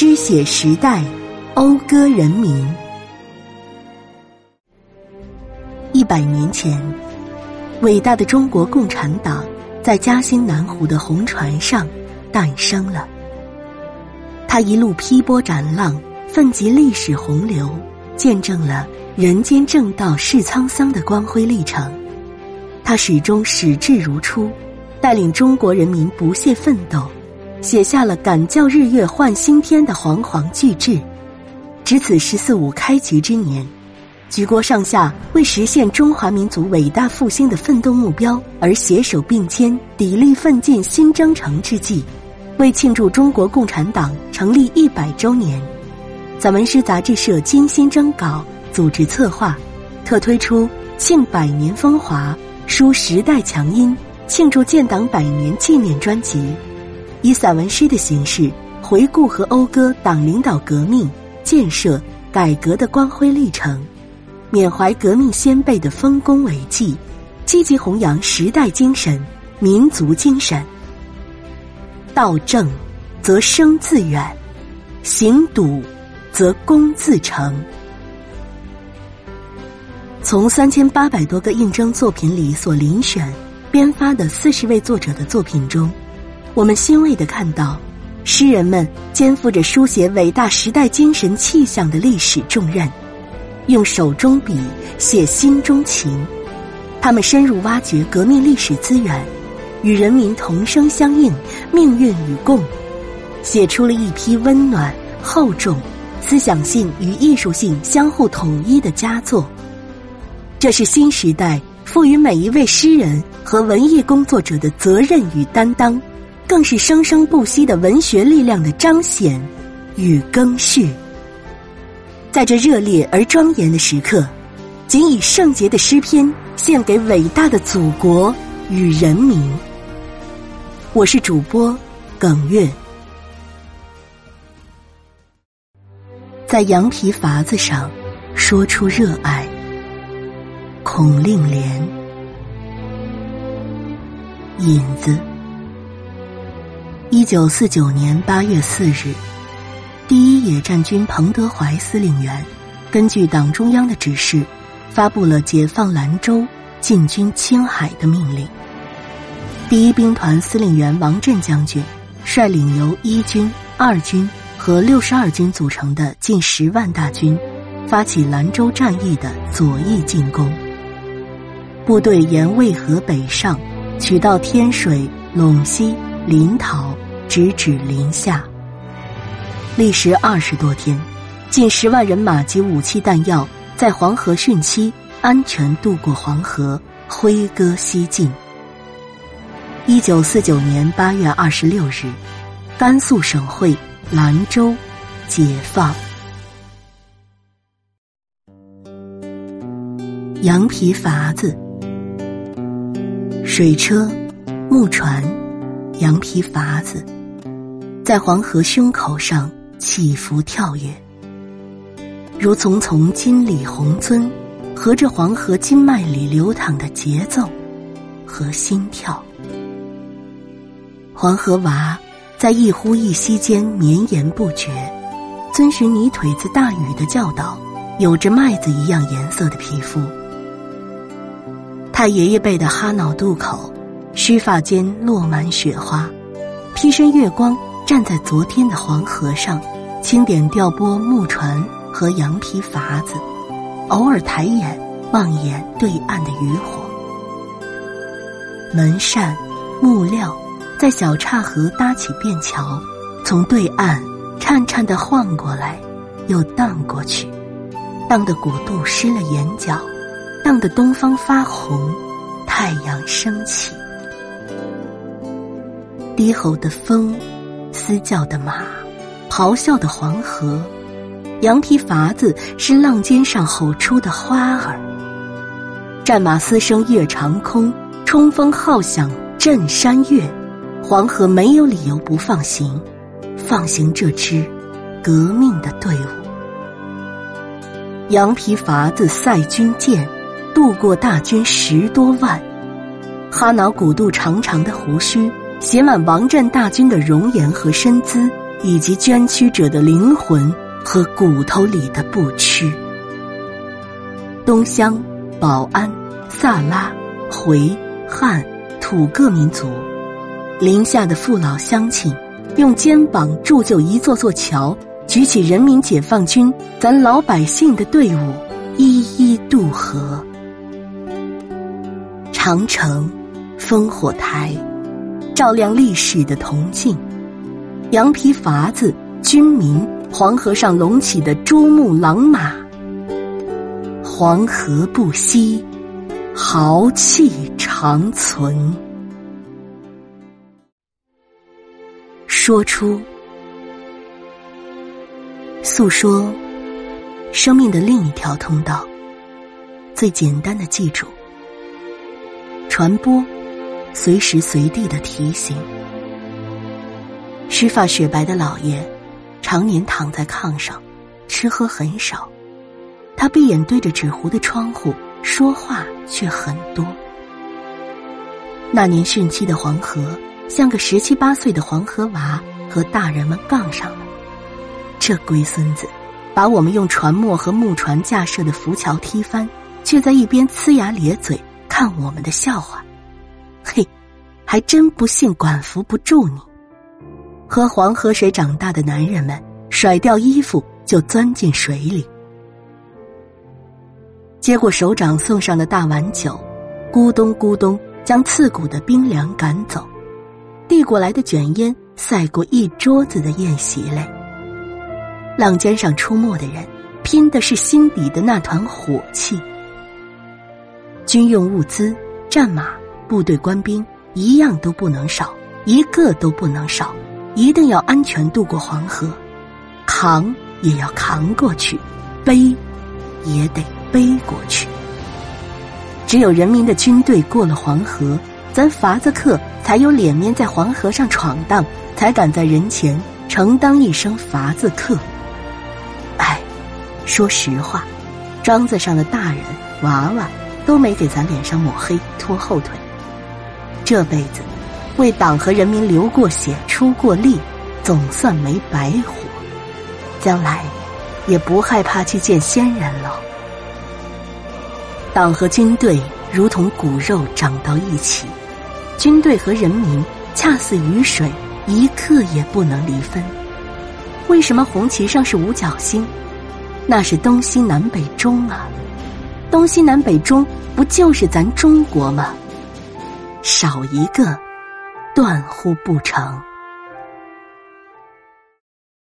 诗写时代，讴歌人民。一百年前，伟大的中国共产党在嘉兴南湖的红船上诞生了。他一路劈波斩浪，奋极历史洪流，见证了人间正道是沧桑的光辉历程。他始终矢志如初，带领中国人民不懈奋斗。写下了“敢教日月换新天”的煌煌巨制。值此“十四五”开局之年，举国上下为实现中华民族伟大复兴的奋斗目标而携手并肩、砥砺奋进新征程之际，为庆祝中国共产党成立一百周年，散文诗杂志社精心征稿、组织策划，特推出“庆百年风华，书时代强音，庆祝建党百年纪念”专辑。以散文诗的形式回顾和讴歌党领导革命、建设、改革的光辉历程，缅怀革命先辈的丰功伟绩，积极弘扬时代精神、民族精神。道正，则生自远；行笃，则功自成。从三千八百多个应征作品里所遴选、编发的四十位作者的作品中。我们欣慰地看到，诗人们肩负着书写伟大时代精神气象的历史重任，用手中笔写心中情。他们深入挖掘革命历史资源，与人民同声相应，命运与共，写出了一批温暖、厚重、思想性与艺术性相互统一的佳作。这是新时代赋予每一位诗人和文艺工作者的责任与担当。更是生生不息的文学力量的彰显与更续。在这热烈而庄严的时刻，仅以圣洁的诗篇献给伟大的祖国与人民。我是主播耿月，在羊皮筏子上说出热爱。孔令莲，引子。一九四九年八月四日，第一野战军彭德怀司令员根据党中央的指示，发布了解放兰州、进军青海的命令。第一兵团司令员王震将军率领由一军、二军和六十二军组成的近十万大军，发起兰州战役的左翼进攻。部队沿渭河北上，取道天水、陇西。临洮直指临夏，历时二十多天，近十万人马及武器弹药在黄河汛期安全渡过黄河，挥戈西进。一九四九年八月二十六日，甘肃省会兰州解放。羊皮筏子、水车、木船。羊皮筏子在黄河胸口上起伏跳跃，如丛丛金缕红尊，合着黄河经脉里流淌的节奏和心跳。黄河娃在一呼一吸间绵延不绝，遵循泥腿子大禹的教导，有着麦子一样颜色的皮肤。他爷爷辈的哈脑渡口。须发间落满雪花，披身月光，站在昨天的黄河上，清点调拨木船和羊皮筏子，偶尔抬眼望眼对岸的渔火。门扇、木料在小岔河搭起便桥，从对岸颤颤的晃过来，又荡过去，荡得古渡湿了眼角，荡得东方发红，太阳升起。低吼的风，嘶叫的马，咆哮的黄河，羊皮筏子是浪尖上吼出的花儿。战马嘶声越长空，冲锋号响震山岳。黄河没有理由不放行，放行这支革命的队伍。羊皮筏子赛军舰，渡过大军十多万。哈瑙古渡长长的胡须。写满王震大军的容颜和身姿，以及捐躯者的灵魂和骨头里的不屈。东乡、保安、萨拉、回、汉、土各民族，临夏的父老乡亲，用肩膀铸就一座座桥，举起人民解放军咱老百姓的队伍，一一渡河。长城，烽火台，照亮历史的铜镜；羊皮筏子，军民，黄河上隆起的珠穆朗玛。黄河不息，豪气长存。说出，诉说生命的另一条通道。最简单的记住，传播，随时随地的提醒。须发雪白的老爷，常年躺在炕上，吃喝很少。他闭眼对着纸糊的窗户说话，却很多。那年汛期的黄河，像个十七八岁的黄河娃，和大人们杠上了。这龟孙子，把我们用船磨和木船架设的浮桥踢翻，却在一边呲牙咧嘴看我们的笑话。还真不信管扶不住你。喝黄河水长大的男人们，甩掉衣服就钻进水里。接过首长送上的大碗酒，咕咚咕咚将刺骨的冰凉赶走；递过来的卷烟赛过一桌子的宴席嘞。浪尖上出没的人，拼的是心底的那团火气。军用物资、战马、部队官兵一样都不能少，一个都不能少，一定要安全渡过黄河，扛也要扛过去，背也得。背过去，只有人民的军队过了黄河，咱筏子客才有脸面在黄河上闯荡，才敢在人前承当一声筏子客。哎，说实话，庄子上的大人娃娃都没给咱脸上抹黑拖后腿，这辈子为党和人民流过血出过力，总算没白活，将来也不害怕去见先人了。党和军队如同骨肉长到一起，军队和人民恰似雨水，一刻也不能离分。为什么红旗上是五角星？那是东西南北中啊！东西南北中不就是咱中国吗？少一个，断乎不成。